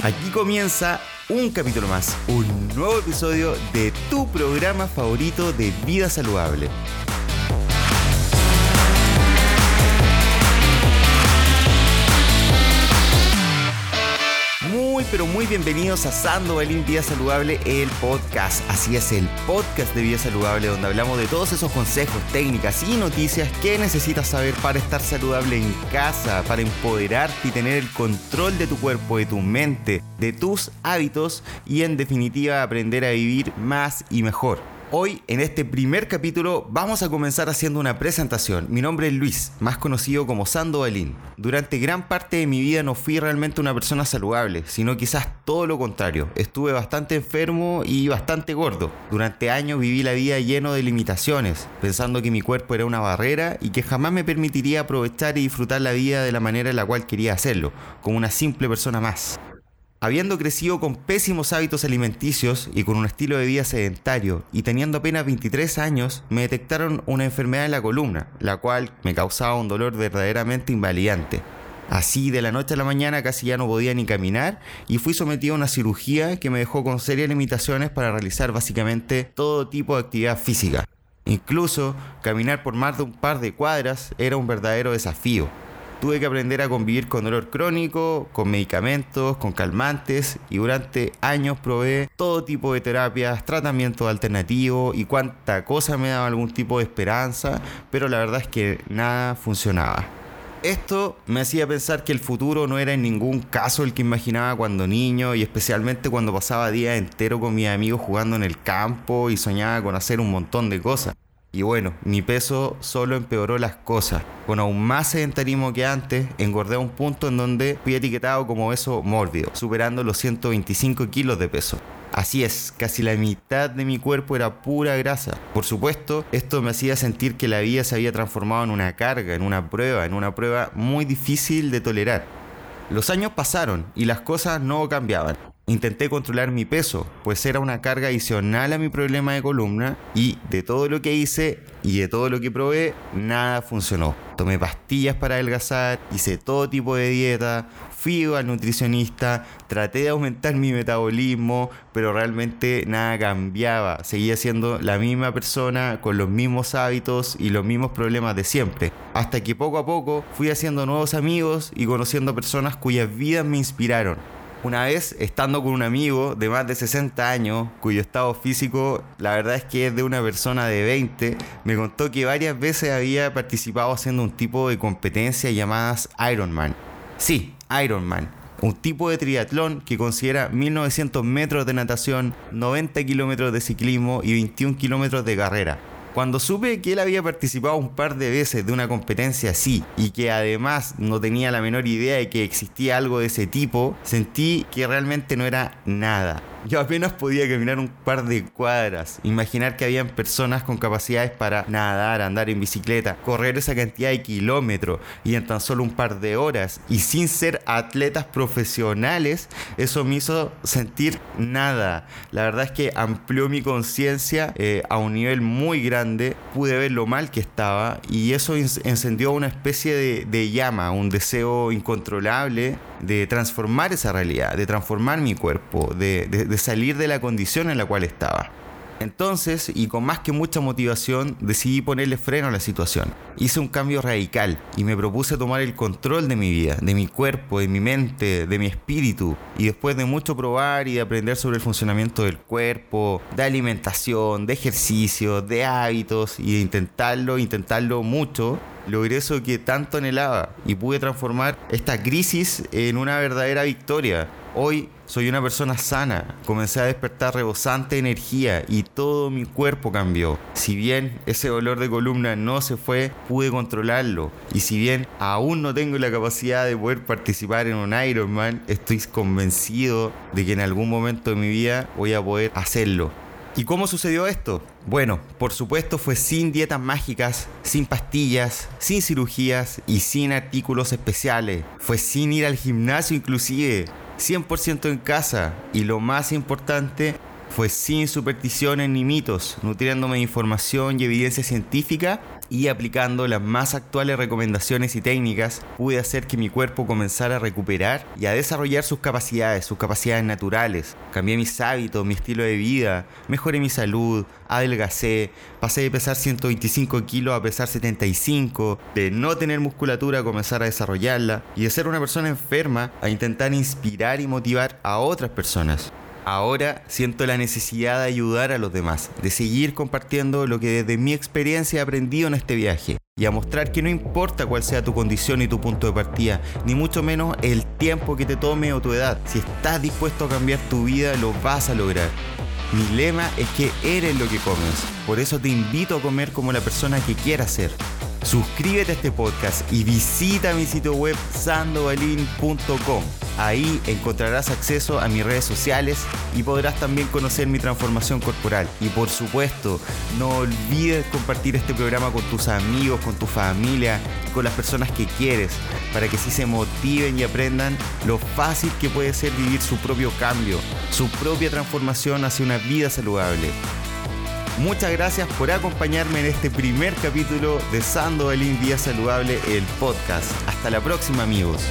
Aquí comienza un capítulo más, un nuevo episodio de tu programa favorito de vida saludable. Pero muy bienvenidos a Sandovalin Vida Saludable, el podcast. Así es, el podcast de Vida Saludable donde hablamos de todos esos consejos, técnicas y noticias que necesitas saber para estar saludable en casa, para empoderarte y tener el control de tu cuerpo, de tu mente, de tus hábitos y en definitiva aprender a vivir más y mejor. Hoy, en este primer capítulo, vamos a comenzar haciendo una presentación. Mi nombre es Luis, más conocido como Sando Balín. Durante gran parte de mi vida no fui realmente una persona saludable, sino quizás todo lo contrario. Estuve bastante enfermo y bastante gordo. Durante años viví la vida lleno de limitaciones, pensando que mi cuerpo era una barrera y que jamás me permitiría aprovechar y disfrutar la vida de la manera en la cual quería hacerlo, como una simple persona más. Habiendo crecido con pésimos hábitos alimenticios y con un estilo de vida sedentario y teniendo apenas 23 años, me detectaron una enfermedad en la columna, la cual me causaba un dolor verdaderamente invalidante. Así, de la noche a la mañana casi ya no podía ni caminar y fui sometido a una cirugía que me dejó con serias limitaciones para realizar básicamente todo tipo de actividad física. Incluso caminar por más de un par de cuadras era un verdadero desafío. Tuve que aprender a convivir con dolor crónico, con medicamentos, con calmantes y durante años probé todo tipo de terapias, tratamientos alternativos y cuánta cosa me daba algún tipo de esperanza, pero la verdad es que nada funcionaba. Esto me hacía pensar que el futuro no era en ningún caso el que imaginaba cuando niño y especialmente cuando pasaba días enteros con mis amigos jugando en el campo y soñaba con hacer un montón de cosas. Y bueno, mi peso solo empeoró las cosas. Con aún más sedentarismo que antes, engordé a un punto en donde fui etiquetado como obeso mórbido, superando los 125 kilos de peso. Así es, casi la mitad de mi cuerpo era pura grasa. Por supuesto, esto me hacía sentir que la vida se había transformado en una carga, en una prueba, en una prueba muy difícil de tolerar. Los años pasaron y las cosas no cambiaban. Intenté controlar mi peso, pues era una carga adicional a mi problema de columna y de todo lo que hice y de todo lo que probé, nada funcionó. Tomé pastillas para adelgazar, hice todo tipo de dieta, fui al nutricionista, traté de aumentar mi metabolismo, pero realmente nada cambiaba. Seguía siendo la misma persona con los mismos hábitos y los mismos problemas de siempre. Hasta que poco a poco fui haciendo nuevos amigos y conociendo personas cuyas vidas me inspiraron. Una vez, estando con un amigo de más de 60 años, cuyo estado físico, la verdad es que es de una persona de 20, me contó que varias veces había participado haciendo un tipo de competencia llamadas Ironman. Sí, Ironman. Un tipo de triatlón que considera 1900 metros de natación, 90 kilómetros de ciclismo y 21 kilómetros de carrera. Cuando supe que él había participado un par de veces de una competencia así y que además no tenía la menor idea de que existía algo de ese tipo, sentí que realmente no era nada. Yo apenas podía caminar un par de cuadras. Imaginar que habían personas con capacidades para nadar, andar en bicicleta, correr esa cantidad de kilómetros y en tan solo un par de horas y sin ser atletas profesionales, eso me hizo sentir nada. La verdad es que amplió mi conciencia eh, a un nivel muy grande. Pude ver lo mal que estaba y eso encendió una especie de, de llama, un deseo incontrolable de transformar esa realidad, de transformar mi cuerpo, de, de, salir de la condición en la cual estaba. Entonces, y con más que mucha motivación, decidí ponerle freno a la situación. Hice un cambio radical y me propuse tomar el control de mi vida, de mi cuerpo, de mi mente, de mi espíritu. Y después de mucho probar y de aprender sobre el funcionamiento del cuerpo, de alimentación, de ejercicio, de hábitos y de intentarlo, intentarlo mucho, logré eso que tanto anhelaba y pude transformar esta crisis en una verdadera victoria. Hoy soy una persona sana, comencé a despertar rebosante energía y todo mi cuerpo cambió. Si bien ese dolor de columna no se fue, pude controlarlo. Y si bien aún no tengo la capacidad de poder participar en un Ironman, estoy convencido de que en algún momento de mi vida voy a poder hacerlo. ¿Y cómo sucedió esto? Bueno, por supuesto fue sin dietas mágicas, sin pastillas, sin cirugías y sin artículos especiales. Fue sin ir al gimnasio inclusive, 100% en casa. Y lo más importante, fue sin supersticiones ni mitos, nutriéndome de información y evidencia científica y aplicando las más actuales recomendaciones y técnicas, pude hacer que mi cuerpo comenzara a recuperar y a desarrollar sus capacidades, sus capacidades naturales. Cambié mis hábitos, mi estilo de vida, mejoré mi salud, adelgacé, pasé de pesar 125 kilos a pesar 75, de no tener musculatura a comenzar a desarrollarla y de ser una persona enferma a intentar inspirar y motivar a otras personas. Ahora siento la necesidad de ayudar a los demás, de seguir compartiendo lo que desde mi experiencia he aprendido en este viaje y a mostrar que no importa cuál sea tu condición y tu punto de partida, ni mucho menos el tiempo que te tome o tu edad. Si estás dispuesto a cambiar tu vida, lo vas a lograr. Mi lema es que eres lo que comes, por eso te invito a comer como la persona que quieras ser. Suscríbete a este podcast y visita mi sitio web sandovalin.com. Ahí encontrarás acceso a mis redes sociales y podrás también conocer mi transformación corporal. Y por supuesto, no olvides compartir este programa con tus amigos, con tu familia, con las personas que quieres, para que así se motiven y aprendan lo fácil que puede ser vivir su propio cambio, su propia transformación hacia una vida saludable. Muchas gracias por acompañarme en este primer capítulo de Sando Belín Día Saludable, el podcast. Hasta la próxima amigos.